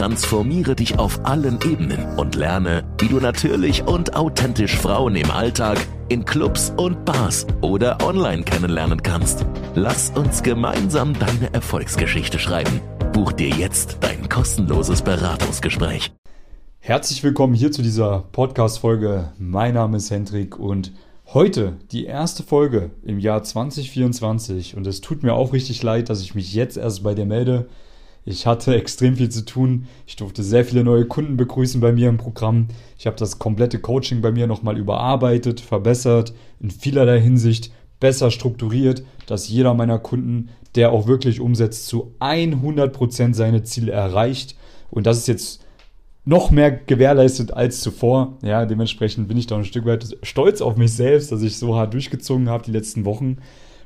Transformiere dich auf allen Ebenen und lerne, wie du natürlich und authentisch Frauen im Alltag, in Clubs und Bars oder online kennenlernen kannst. Lass uns gemeinsam deine Erfolgsgeschichte schreiben. Buch dir jetzt dein kostenloses Beratungsgespräch. Herzlich willkommen hier zu dieser Podcast-Folge. Mein Name ist Hendrik und heute die erste Folge im Jahr 2024. Und es tut mir auch richtig leid, dass ich mich jetzt erst bei dir melde. Ich hatte extrem viel zu tun. Ich durfte sehr viele neue Kunden begrüßen bei mir im Programm. Ich habe das komplette Coaching bei mir nochmal überarbeitet, verbessert, in vielerlei Hinsicht besser strukturiert, dass jeder meiner Kunden, der auch wirklich umsetzt, zu 100% seine Ziele erreicht. Und das ist jetzt noch mehr gewährleistet als zuvor. Ja, dementsprechend bin ich da ein Stück weit stolz auf mich selbst, dass ich so hart durchgezogen habe die letzten Wochen.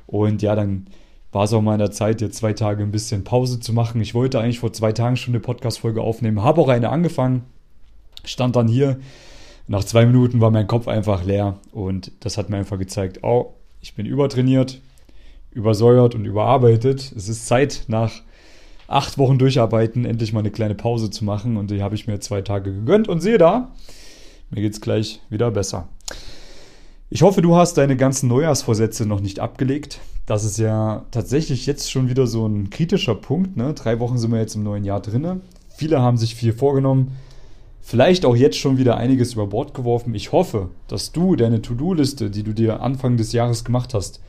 Und ja, dann war es auch mal in der Zeit, jetzt zwei Tage ein bisschen Pause zu machen. Ich wollte eigentlich vor zwei Tagen schon eine Podcast-Folge aufnehmen, habe auch eine angefangen, stand dann hier. Nach zwei Minuten war mein Kopf einfach leer und das hat mir einfach gezeigt, oh, ich bin übertrainiert, übersäuert und überarbeitet. Es ist Zeit, nach acht Wochen Durcharbeiten endlich mal eine kleine Pause zu machen und die habe ich mir zwei Tage gegönnt und sehe da, mir geht es gleich wieder besser. Ich hoffe, du hast deine ganzen Neujahrsvorsätze noch nicht abgelegt. Das ist ja tatsächlich jetzt schon wieder so ein kritischer Punkt. Ne? Drei Wochen sind wir jetzt im neuen Jahr drin. Viele haben sich viel vorgenommen. Vielleicht auch jetzt schon wieder einiges über Bord geworfen. Ich hoffe, dass du deine To-Do-Liste, die du dir Anfang des Jahres gemacht hast,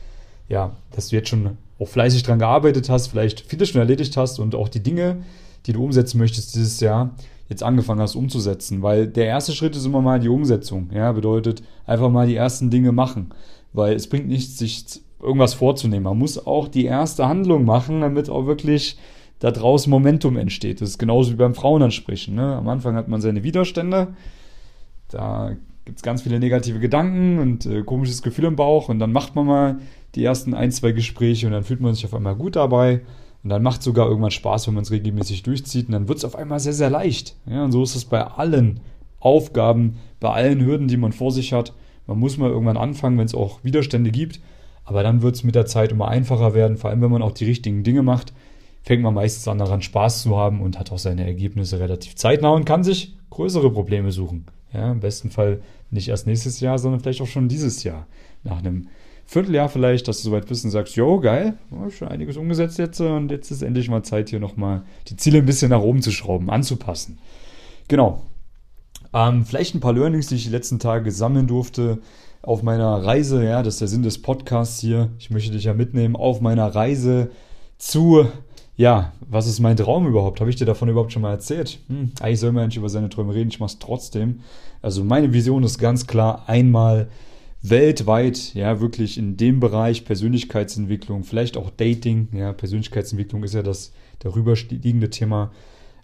ja, dass du jetzt schon auch fleißig dran gearbeitet hast, vielleicht vieles schon erledigt hast und auch die Dinge, die du umsetzen möchtest dieses Jahr, jetzt angefangen hast umzusetzen. Weil der erste Schritt ist immer mal die Umsetzung. Ja, bedeutet einfach mal die ersten Dinge machen. Weil es bringt nichts, sich irgendwas vorzunehmen. Man muss auch die erste Handlung machen, damit auch wirklich da draußen Momentum entsteht. Das ist genauso wie beim Frauenansprechen. Ne? Am Anfang hat man seine Widerstände. Da gibt es ganz viele negative Gedanken und äh, komisches Gefühl im Bauch. Und dann macht man mal die ersten ein, zwei Gespräche und dann fühlt man sich auf einmal gut dabei. Und dann macht es sogar irgendwann Spaß, wenn man es regelmäßig durchzieht. Und dann wird es auf einmal sehr, sehr leicht. Ja, und so ist es bei allen Aufgaben, bei allen Hürden, die man vor sich hat. Man muss mal irgendwann anfangen, wenn es auch Widerstände gibt. Aber dann wird es mit der Zeit immer einfacher werden. Vor allem, wenn man auch die richtigen Dinge macht, fängt man meistens an daran Spaß zu haben und hat auch seine Ergebnisse relativ zeitnah und kann sich größere Probleme suchen. Ja, Im besten Fall nicht erst nächstes Jahr, sondern vielleicht auch schon dieses Jahr. Nach einem Vierteljahr vielleicht, dass du soweit bist und sagst, jo, geil, schon einiges umgesetzt jetzt und jetzt ist endlich mal Zeit, hier nochmal die Ziele ein bisschen nach oben zu schrauben, anzupassen. Genau. Ähm, vielleicht ein paar Learnings, die ich die letzten Tage sammeln durfte auf meiner Reise, ja, das ist der Sinn des Podcasts hier. Ich möchte dich ja mitnehmen auf meiner Reise zu, ja, was ist mein Traum überhaupt? Habe ich dir davon überhaupt schon mal erzählt? Hm, eigentlich soll man nicht über seine Träume reden, ich mache es trotzdem. Also meine Vision ist ganz klar, einmal weltweit, ja, wirklich in dem Bereich Persönlichkeitsentwicklung, vielleicht auch Dating, ja, Persönlichkeitsentwicklung ist ja das darüber liegende Thema,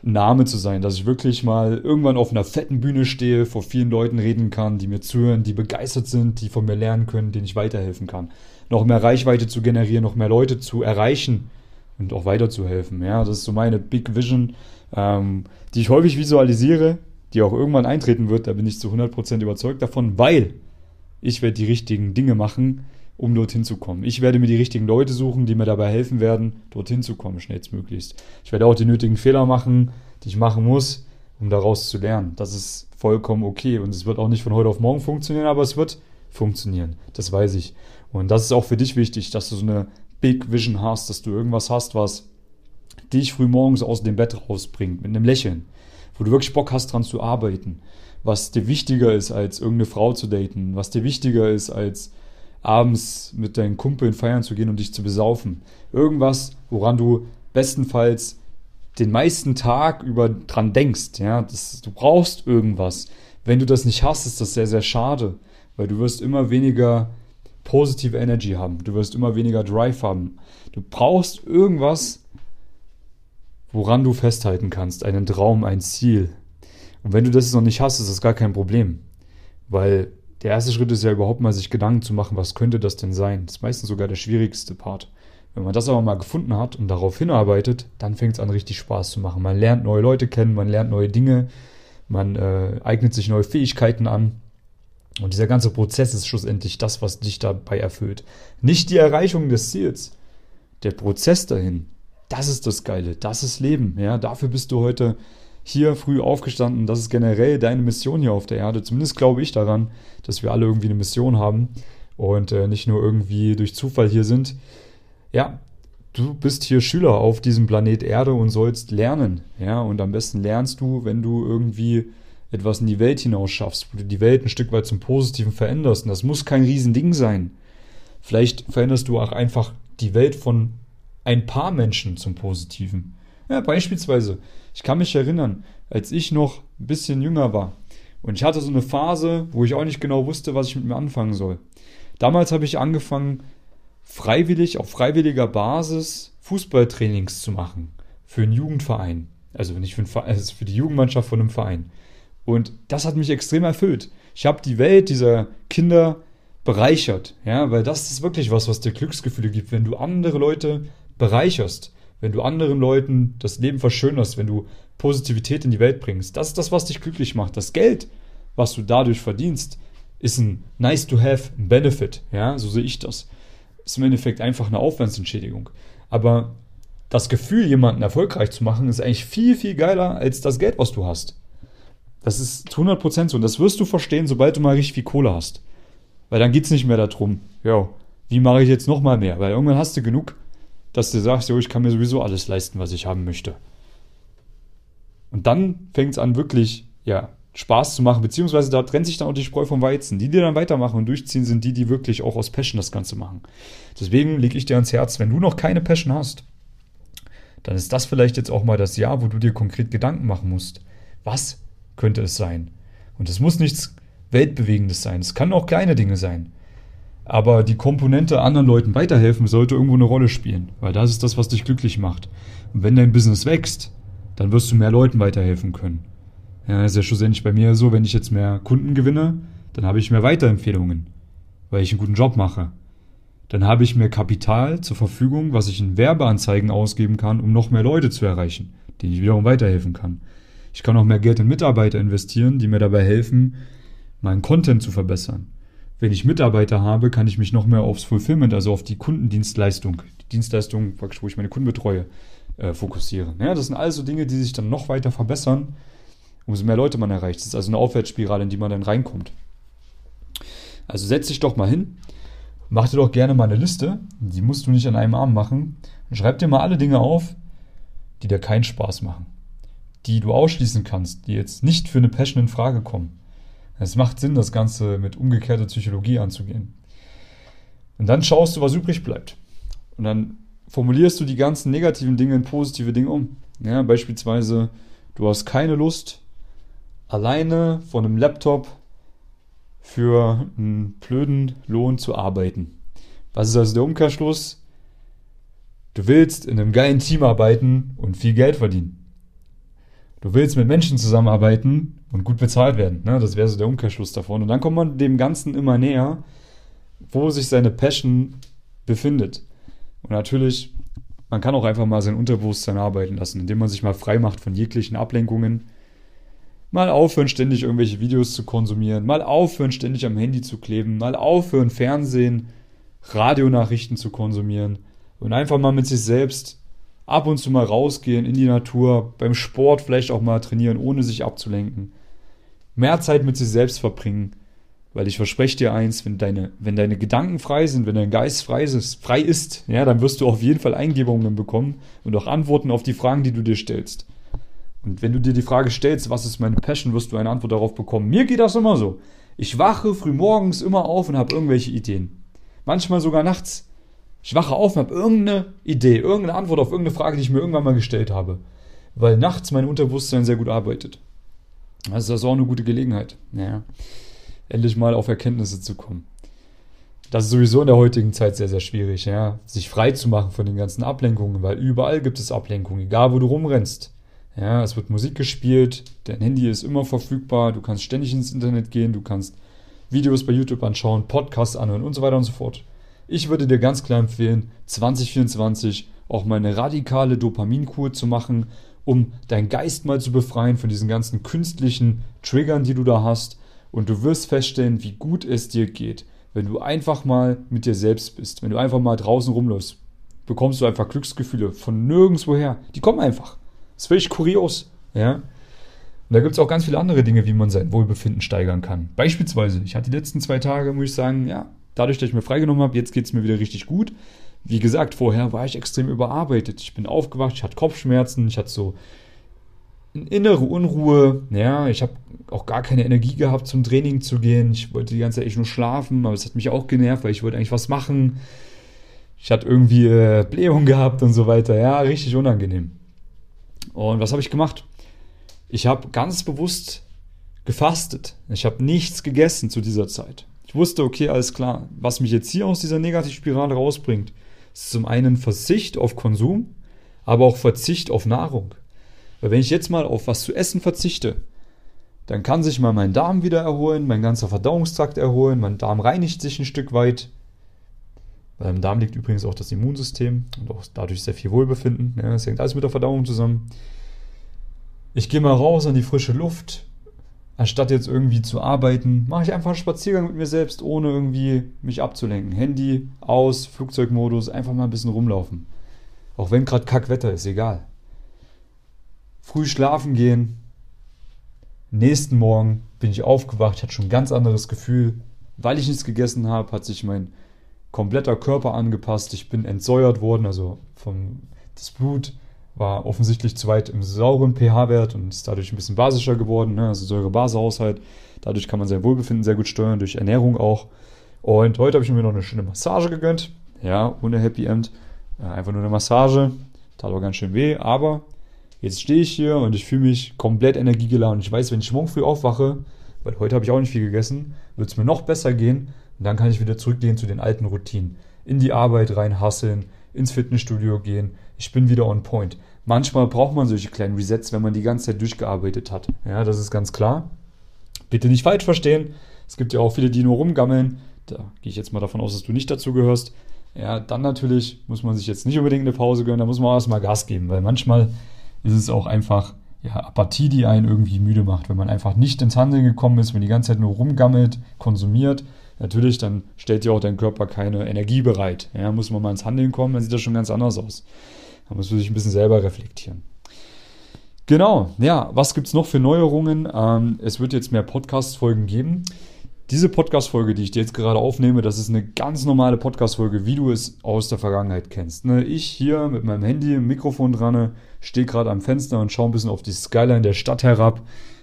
Name zu sein, dass ich wirklich mal irgendwann auf einer fetten Bühne stehe, vor vielen Leuten reden kann, die mir zuhören, die begeistert sind, die von mir lernen können, denen ich weiterhelfen kann. Noch mehr Reichweite zu generieren, noch mehr Leute zu erreichen und auch weiterzuhelfen. Ja, das ist so meine Big Vision, ähm, die ich häufig visualisiere, die auch irgendwann eintreten wird. Da bin ich zu 100% überzeugt davon, weil ich werde die richtigen Dinge machen, um dorthin zu kommen. Ich werde mir die richtigen Leute suchen, die mir dabei helfen werden, dorthin zu kommen, schnellstmöglichst. Ich werde auch die nötigen Fehler machen, die ich machen muss, um daraus zu lernen. Das ist vollkommen okay und es wird auch nicht von heute auf morgen funktionieren, aber es wird funktionieren. Das weiß ich. Und das ist auch für dich wichtig, dass du so eine Big Vision hast, dass du irgendwas hast, was dich früh morgens aus dem Bett rausbringt, mit einem Lächeln, wo du wirklich Bock hast, dran zu arbeiten, was dir wichtiger ist, als irgendeine Frau zu daten, was dir wichtiger ist, als abends mit deinen Kumpeln feiern zu gehen und dich zu besaufen. Irgendwas, woran du bestenfalls den meisten Tag über dran denkst. Ja, das, du brauchst irgendwas. Wenn du das nicht hast, ist das sehr, sehr schade, weil du wirst immer weniger positive Energy haben. Du wirst immer weniger Drive haben. Du brauchst irgendwas, woran du festhalten kannst. Einen Traum, ein Ziel. Und wenn du das noch nicht hast, ist das gar kein Problem. Weil der erste Schritt ist ja überhaupt mal sich Gedanken zu machen, was könnte das denn sein? Das ist meistens sogar der schwierigste Part. Wenn man das aber mal gefunden hat und darauf hinarbeitet, dann fängt es an, richtig Spaß zu machen. Man lernt neue Leute kennen, man lernt neue Dinge, man äh, eignet sich neue Fähigkeiten an. Und dieser ganze Prozess ist schlussendlich das, was dich dabei erfüllt. Nicht die Erreichung des Ziels. Der Prozess dahin, das ist das Geile, das ist Leben. Ja, dafür bist du heute hier früh aufgestanden. Das ist generell deine Mission hier auf der Erde. Zumindest glaube ich daran, dass wir alle irgendwie eine Mission haben und äh, nicht nur irgendwie durch Zufall hier sind. Ja, du bist hier Schüler auf diesem Planet Erde und sollst lernen. Ja, und am besten lernst du, wenn du irgendwie etwas in die Welt hinaus schaffst, wo du die Welt ein Stück weit zum Positiven veränderst. Und das muss kein Riesending sein. Vielleicht veränderst du auch einfach die Welt von ein paar Menschen zum Positiven. Ja, beispielsweise, ich kann mich erinnern, als ich noch ein bisschen jünger war und ich hatte so eine Phase, wo ich auch nicht genau wusste, was ich mit mir anfangen soll. Damals habe ich angefangen, freiwillig, auf freiwilliger Basis Fußballtrainings zu machen für einen Jugendverein. Also nicht für, einen also für die Jugendmannschaft von einem Verein. Und das hat mich extrem erfüllt. Ich habe die Welt dieser Kinder bereichert, ja, weil das ist wirklich was, was dir Glücksgefühle gibt, wenn du andere Leute bereicherst, wenn du anderen Leuten das Leben verschönerst, wenn du Positivität in die Welt bringst. Das ist das, was dich glücklich macht. Das Geld, was du dadurch verdienst, ist ein nice to have, Benefit, ja, so sehe ich das. Ist im Endeffekt einfach eine Aufwandsentschädigung. Aber das Gefühl, jemanden erfolgreich zu machen, ist eigentlich viel, viel geiler als das Geld, was du hast. Das ist zu 100% so. Und das wirst du verstehen, sobald du mal richtig viel Kohle hast. Weil dann geht es nicht mehr darum, ja, wie mache ich jetzt nochmal mehr? Weil irgendwann hast du genug, dass du sagst, jo, ich kann mir sowieso alles leisten, was ich haben möchte. Und dann fängt es an, wirklich, ja, Spaß zu machen, beziehungsweise da trennt sich dann auch die Spreu vom Weizen. Die, die dann weitermachen und durchziehen, sind die, die wirklich auch aus Passion das Ganze machen. Deswegen lege ich dir ans Herz, wenn du noch keine Passion hast, dann ist das vielleicht jetzt auch mal das Jahr, wo du dir konkret Gedanken machen musst. Was könnte es sein? Und es muss nichts Weltbewegendes sein. Es kann auch kleine Dinge sein. Aber die Komponente, anderen Leuten weiterhelfen, sollte irgendwo eine Rolle spielen, weil das ist das, was dich glücklich macht. Und wenn dein Business wächst, dann wirst du mehr Leuten weiterhelfen können. Ja, ist ja schlussendlich bei mir so, wenn ich jetzt mehr Kunden gewinne, dann habe ich mehr Weiterempfehlungen, weil ich einen guten Job mache. Dann habe ich mehr Kapital zur Verfügung, was ich in Werbeanzeigen ausgeben kann, um noch mehr Leute zu erreichen, denen ich wiederum weiterhelfen kann. Ich kann auch mehr Geld in Mitarbeiter investieren, die mir dabei helfen, meinen Content zu verbessern. Wenn ich Mitarbeiter habe, kann ich mich noch mehr aufs Fulfillment, also auf die Kundendienstleistung, die Dienstleistung, wo ich meine Kunden betreue, äh, fokussieren. Ja, das sind also Dinge, die sich dann noch weiter verbessern umso mehr Leute man erreicht. Das ist also eine Aufwärtsspirale, in die man dann reinkommt. Also setz dich doch mal hin, mach dir doch gerne mal eine Liste, die musst du nicht an einem Arm machen. Schreib dir mal alle Dinge auf, die dir keinen Spaß machen, die du ausschließen kannst, die jetzt nicht für eine Passion in Frage kommen. Es macht Sinn, das Ganze mit umgekehrter Psychologie anzugehen. Und dann schaust du, was übrig bleibt. Und dann formulierst du die ganzen negativen Dinge in positive Dinge um. Ja, beispielsweise, du hast keine Lust, alleine von einem Laptop für einen blöden Lohn zu arbeiten. Was ist also der Umkehrschluss? Du willst in einem geilen Team arbeiten und viel Geld verdienen. Du willst mit Menschen zusammenarbeiten und gut bezahlt werden. Ne? Das wäre so der Umkehrschluss davon. Und dann kommt man dem Ganzen immer näher, wo sich seine Passion befindet. Und natürlich, man kann auch einfach mal sein Unterbewusstsein arbeiten lassen, indem man sich mal frei macht von jeglichen Ablenkungen Mal aufhören, ständig irgendwelche Videos zu konsumieren. Mal aufhören, ständig am Handy zu kleben. Mal aufhören, Fernsehen, Radionachrichten zu konsumieren. Und einfach mal mit sich selbst ab und zu mal rausgehen in die Natur, beim Sport vielleicht auch mal trainieren, ohne sich abzulenken. Mehr Zeit mit sich selbst verbringen. Weil ich verspreche dir eins, wenn deine, wenn deine Gedanken frei sind, wenn dein Geist frei ist, frei ist, ja, dann wirst du auf jeden Fall Eingebungen bekommen und auch Antworten auf die Fragen, die du dir stellst. Und wenn du dir die Frage stellst, was ist meine Passion, wirst du eine Antwort darauf bekommen. Mir geht das immer so. Ich wache früh morgens immer auf und habe irgendwelche Ideen. Manchmal sogar nachts. Ich wache auf und habe irgendeine Idee, irgendeine Antwort auf irgendeine Frage, die ich mir irgendwann mal gestellt habe. Weil nachts mein Unterbewusstsein sehr gut arbeitet. Also das ist auch eine gute Gelegenheit. Ja. Endlich mal auf Erkenntnisse zu kommen. Das ist sowieso in der heutigen Zeit sehr, sehr schwierig, ja. Sich frei zu machen von den ganzen Ablenkungen, weil überall gibt es Ablenkungen, egal wo du rumrennst. Ja, es wird Musik gespielt, dein Handy ist immer verfügbar, du kannst ständig ins Internet gehen, du kannst Videos bei YouTube anschauen, Podcasts anhören und so weiter und so fort. Ich würde dir ganz klar empfehlen, 2024 auch mal eine radikale Dopaminkur zu machen, um deinen Geist mal zu befreien von diesen ganzen künstlichen Triggern, die du da hast. Und du wirst feststellen, wie gut es dir geht, wenn du einfach mal mit dir selbst bist, wenn du einfach mal draußen rumläufst. Bekommst du einfach Glücksgefühle von nirgendwoher. Die kommen einfach. Das ist völlig kurios. Ja? Und da gibt es auch ganz viele andere Dinge, wie man sein Wohlbefinden steigern kann. Beispielsweise, ich hatte die letzten zwei Tage, muss ich sagen, ja, dadurch, dass ich mir freigenommen habe, jetzt geht es mir wieder richtig gut. Wie gesagt, vorher war ich extrem überarbeitet. Ich bin aufgewacht, ich hatte Kopfschmerzen, ich hatte so eine innere Unruhe. Ja, ich habe auch gar keine Energie gehabt, zum Training zu gehen. Ich wollte die ganze Zeit echt nur schlafen, aber es hat mich auch genervt, weil ich wollte eigentlich was machen. Ich hatte irgendwie äh, Blähung gehabt und so weiter. Ja, richtig unangenehm. Und was habe ich gemacht? Ich habe ganz bewusst gefastet. Ich habe nichts gegessen zu dieser Zeit. Ich wusste, okay, alles klar, was mich jetzt hier aus dieser Negativspirale rausbringt, ist zum einen Verzicht auf Konsum, aber auch Verzicht auf Nahrung. Weil wenn ich jetzt mal auf was zu essen verzichte, dann kann sich mal mein Darm wieder erholen, mein ganzer Verdauungstrakt erholen, mein Darm reinigt sich ein Stück weit. Weil im Darm liegt übrigens auch das Immunsystem und auch dadurch sehr viel Wohlbefinden. Ja, das hängt alles mit der Verdauung zusammen. Ich gehe mal raus an die frische Luft, anstatt jetzt irgendwie zu arbeiten, mache ich einfach einen Spaziergang mit mir selbst, ohne irgendwie mich abzulenken. Handy aus, Flugzeugmodus, einfach mal ein bisschen rumlaufen. Auch wenn gerade Kackwetter ist, egal. Früh schlafen gehen. Nächsten Morgen bin ich aufgewacht, hatte schon ein ganz anderes Gefühl. Weil ich nichts gegessen habe, hat sich mein kompletter Körper angepasst. Ich bin entsäuert worden, also vom, das Blut war offensichtlich zu weit im sauren pH-Wert und ist dadurch ein bisschen basischer geworden, ne? also Säure-Base-Haushalt. Dadurch kann man sein Wohlbefinden sehr gut steuern, durch Ernährung auch. Und heute habe ich mir noch eine schöne Massage gegönnt. Ja, ohne Happy End. Einfach nur eine Massage. Tat auch ganz schön weh, aber jetzt stehe ich hier und ich fühle mich komplett energiegeladen. Ich weiß, wenn ich morgen früh aufwache, weil heute habe ich auch nicht viel gegessen, wird es mir noch besser gehen. Und dann kann ich wieder zurückgehen zu den alten Routinen. In die Arbeit rein hasseln, ins Fitnessstudio gehen, ich bin wieder on point. Manchmal braucht man solche kleinen Resets, wenn man die ganze Zeit durchgearbeitet hat. Ja, das ist ganz klar. Bitte nicht falsch verstehen. Es gibt ja auch viele, die nur rumgammeln. Da gehe ich jetzt mal davon aus, dass du nicht dazu gehörst. Ja, dann natürlich muss man sich jetzt nicht unbedingt eine Pause gönnen, da muss man auch erstmal Gas geben, weil manchmal ist es auch einfach ja, Apathie, die einen irgendwie müde macht, wenn man einfach nicht ins Handeln gekommen ist, wenn die ganze Zeit nur rumgammelt, konsumiert. Natürlich, dann stellt dir auch dein Körper keine Energie bereit. Ja, muss man mal ins Handeln kommen, dann sieht das schon ganz anders aus. Da muss man sich ein bisschen selber reflektieren. Genau, ja, was gibt es noch für Neuerungen? Ähm, es wird jetzt mehr Podcast-Folgen geben. Diese Podcast-Folge, die ich dir jetzt gerade aufnehme, das ist eine ganz normale Podcast-Folge, wie du es aus der Vergangenheit kennst. Ne? Ich hier mit meinem Handy, Mikrofon dran, stehe gerade am Fenster und schaue ein bisschen auf die Skyline der Stadt herab,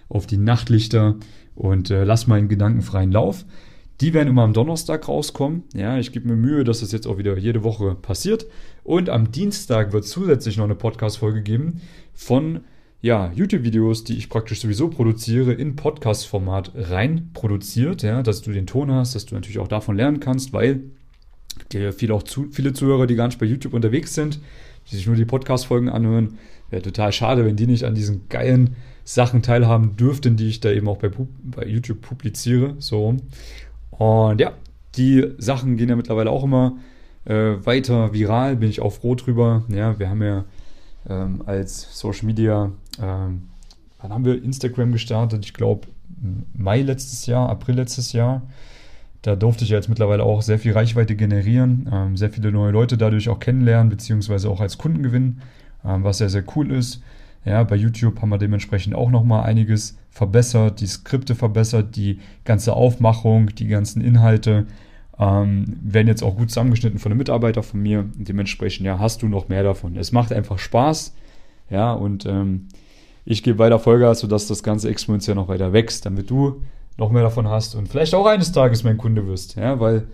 auf die Nachtlichter und äh, lass meinen gedankenfreien Lauf. Die werden immer am Donnerstag rauskommen. Ja, ich gebe mir Mühe, dass das jetzt auch wieder jede Woche passiert. Und am Dienstag wird zusätzlich noch eine Podcast-Folge geben von ja, YouTube-Videos, die ich praktisch sowieso produziere, in Podcast-Format rein produziert, ja, dass du den Ton hast, dass du natürlich auch davon lernen kannst, weil gibt ja viele, auch zu, viele Zuhörer, die gar nicht bei YouTube unterwegs sind, die sich nur die Podcast-Folgen anhören. Wäre total schade, wenn die nicht an diesen geilen Sachen teilhaben dürften, die ich da eben auch bei, bei YouTube publiziere. So. Und ja, die Sachen gehen ja mittlerweile auch immer äh, weiter viral, bin ich auch froh drüber. Ja, wir haben ja ähm, als Social Media, ähm, wann haben wir Instagram gestartet? Ich glaube Mai letztes Jahr, April letztes Jahr. Da durfte ich jetzt mittlerweile auch sehr viel Reichweite generieren, ähm, sehr viele neue Leute dadurch auch kennenlernen, beziehungsweise auch als Kunden gewinnen, ähm, was sehr, sehr cool ist. Ja, bei YouTube haben wir dementsprechend auch nochmal einiges verbessert, die Skripte verbessert, die ganze Aufmachung, die ganzen Inhalte ähm, werden jetzt auch gut zusammengeschnitten von einem Mitarbeiter von mir. Dementsprechend, ja, hast du noch mehr davon. Es macht einfach Spaß, ja, und ähm, ich gebe weiter Vollgas, sodass das Ganze exponentiell noch weiter wächst, damit du noch mehr davon hast und vielleicht auch eines Tages mein Kunde wirst, ja, weil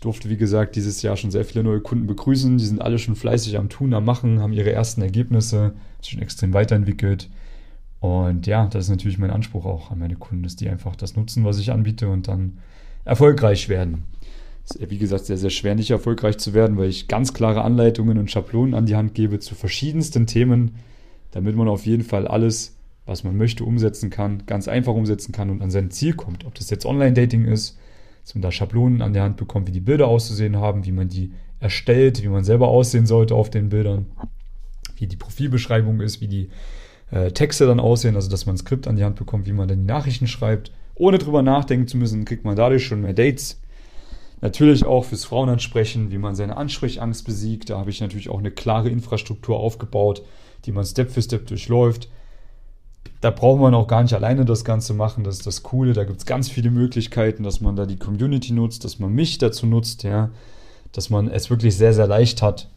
ich durfte, wie gesagt, dieses Jahr schon sehr viele neue Kunden begrüßen. Die sind alle schon fleißig am Tun, am Machen, haben ihre ersten Ergebnisse, schon extrem weiterentwickelt. Und ja, das ist natürlich mein Anspruch auch an meine Kunden, dass die einfach das nutzen, was ich anbiete und dann erfolgreich werden. Es ist, wie gesagt, sehr, sehr schwer, nicht erfolgreich zu werden, weil ich ganz klare Anleitungen und Schablonen an die Hand gebe zu verschiedensten Themen, damit man auf jeden Fall alles, was man möchte, umsetzen kann, ganz einfach umsetzen kann und an sein Ziel kommt. Ob das jetzt Online-Dating ist, dass man da Schablonen an der Hand bekommt, wie die Bilder auszusehen haben, wie man die erstellt, wie man selber aussehen sollte auf den Bildern, wie die Profilbeschreibung ist, wie die äh, Texte dann aussehen, also dass man ein Skript an die Hand bekommt, wie man dann die Nachrichten schreibt. Ohne drüber nachdenken zu müssen, kriegt man dadurch schon mehr Dates. Natürlich auch fürs Frauenansprechen, wie man seine Ansprechangst besiegt. Da habe ich natürlich auch eine klare Infrastruktur aufgebaut, die man Step für Step durchläuft. Da braucht man auch gar nicht alleine das Ganze machen. Das ist das Coole. Da gibt es ganz viele Möglichkeiten, dass man da die Community nutzt, dass man mich dazu nutzt, ja, dass man es wirklich sehr, sehr leicht hat,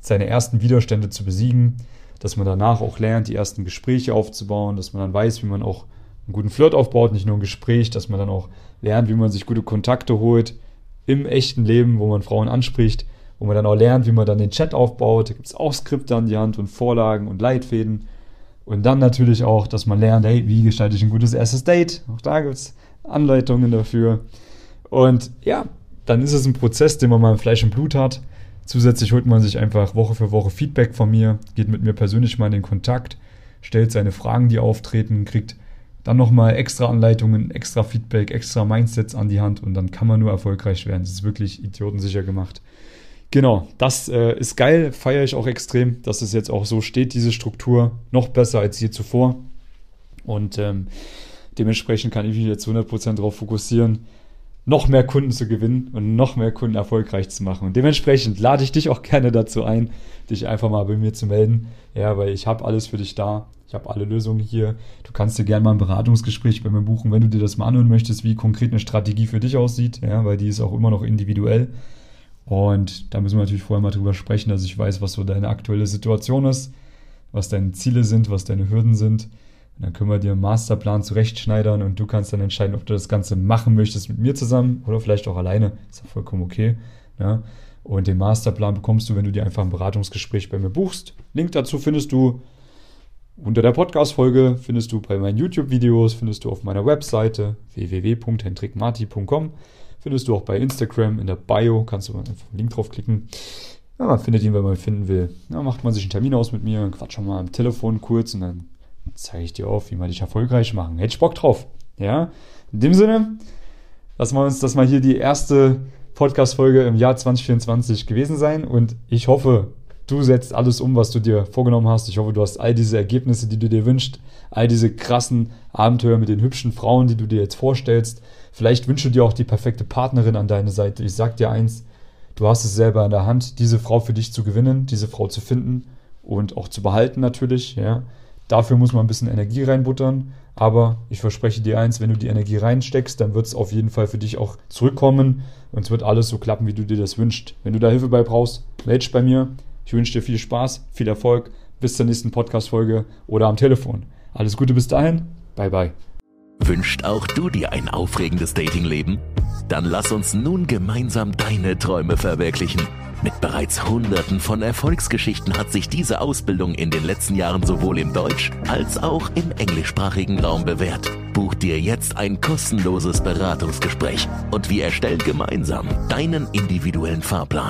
seine ersten Widerstände zu besiegen, dass man danach auch lernt, die ersten Gespräche aufzubauen, dass man dann weiß, wie man auch einen guten Flirt aufbaut, nicht nur ein Gespräch, dass man dann auch lernt, wie man sich gute Kontakte holt im echten Leben, wo man Frauen anspricht, wo man dann auch lernt, wie man dann den Chat aufbaut. Da gibt es auch Skripte an die Hand und Vorlagen und Leitfäden. Und dann natürlich auch, dass man lernt, hey, wie gestalte ich ein gutes erstes Date? Auch da gibt es Anleitungen dafür. Und ja, dann ist es ein Prozess, den man mal im Fleisch und Blut hat. Zusätzlich holt man sich einfach Woche für Woche Feedback von mir, geht mit mir persönlich mal in den Kontakt, stellt seine Fragen, die auftreten, kriegt dann nochmal extra Anleitungen, extra Feedback, extra Mindsets an die Hand und dann kann man nur erfolgreich werden. Das ist wirklich idiotensicher gemacht. Genau, das äh, ist geil, feiere ich auch extrem, dass es jetzt auch so steht, diese Struktur, noch besser als je zuvor. Und ähm, dementsprechend kann ich mich jetzt 100% darauf fokussieren, noch mehr Kunden zu gewinnen und noch mehr Kunden erfolgreich zu machen. Und dementsprechend lade ich dich auch gerne dazu ein, dich einfach mal bei mir zu melden. Ja, weil ich habe alles für dich da. Ich habe alle Lösungen hier. Du kannst dir gerne mal ein Beratungsgespräch bei mir buchen, wenn du dir das mal anhören möchtest, wie konkret eine Strategie für dich aussieht, ja, weil die ist auch immer noch individuell. Und da müssen wir natürlich vorher mal drüber sprechen, dass ich weiß, was so deine aktuelle Situation ist, was deine Ziele sind, was deine Hürden sind. Und dann können wir dir einen Masterplan zurechtschneidern und du kannst dann entscheiden, ob du das Ganze machen möchtest mit mir zusammen oder vielleicht auch alleine. Ist ja vollkommen okay. Ja. Und den Masterplan bekommst du, wenn du dir einfach ein Beratungsgespräch bei mir buchst. Link dazu findest du unter der Podcast-Folge, findest du bei meinen YouTube-Videos, findest du auf meiner Webseite www.hendrikmarti.com Findest du auch bei Instagram in der Bio, kannst du einfach einen Link draufklicken. Ja, man findet ihn, wenn man ihn finden will. Dann macht man sich einen Termin aus mit mir, dann quatscht mal am Telefon kurz und dann zeige ich dir auf, wie man dich erfolgreich machen. Hätte ich Bock drauf. Ja, in dem Sinne, lassen wir uns das mal hier die erste Podcast-Folge im Jahr 2024 gewesen sein und ich hoffe, du setzt alles um, was du dir vorgenommen hast. Ich hoffe, du hast all diese Ergebnisse, die du dir wünschst, all diese krassen Abenteuer mit den hübschen Frauen, die du dir jetzt vorstellst. Vielleicht wünschst du dir auch die perfekte Partnerin an deine Seite. Ich sag dir eins, du hast es selber in der Hand, diese Frau für dich zu gewinnen, diese Frau zu finden und auch zu behalten natürlich, ja. Dafür muss man ein bisschen Energie reinbuttern, aber ich verspreche dir eins, wenn du die Energie reinsteckst, dann wird es auf jeden Fall für dich auch zurückkommen und es wird alles so klappen, wie du dir das wünschst. Wenn du da Hilfe bei brauchst, melde dich bei mir. Ich wünsche dir viel Spaß, viel Erfolg, bis zur nächsten Podcast-Folge oder am Telefon. Alles Gute bis dahin, bye bye. Wünscht auch du dir ein aufregendes Datingleben? Dann lass uns nun gemeinsam deine Träume verwirklichen. Mit bereits Hunderten von Erfolgsgeschichten hat sich diese Ausbildung in den letzten Jahren sowohl im Deutsch- als auch im englischsprachigen Raum bewährt. Buch dir jetzt ein kostenloses Beratungsgespräch und wir erstellen gemeinsam deinen individuellen Fahrplan.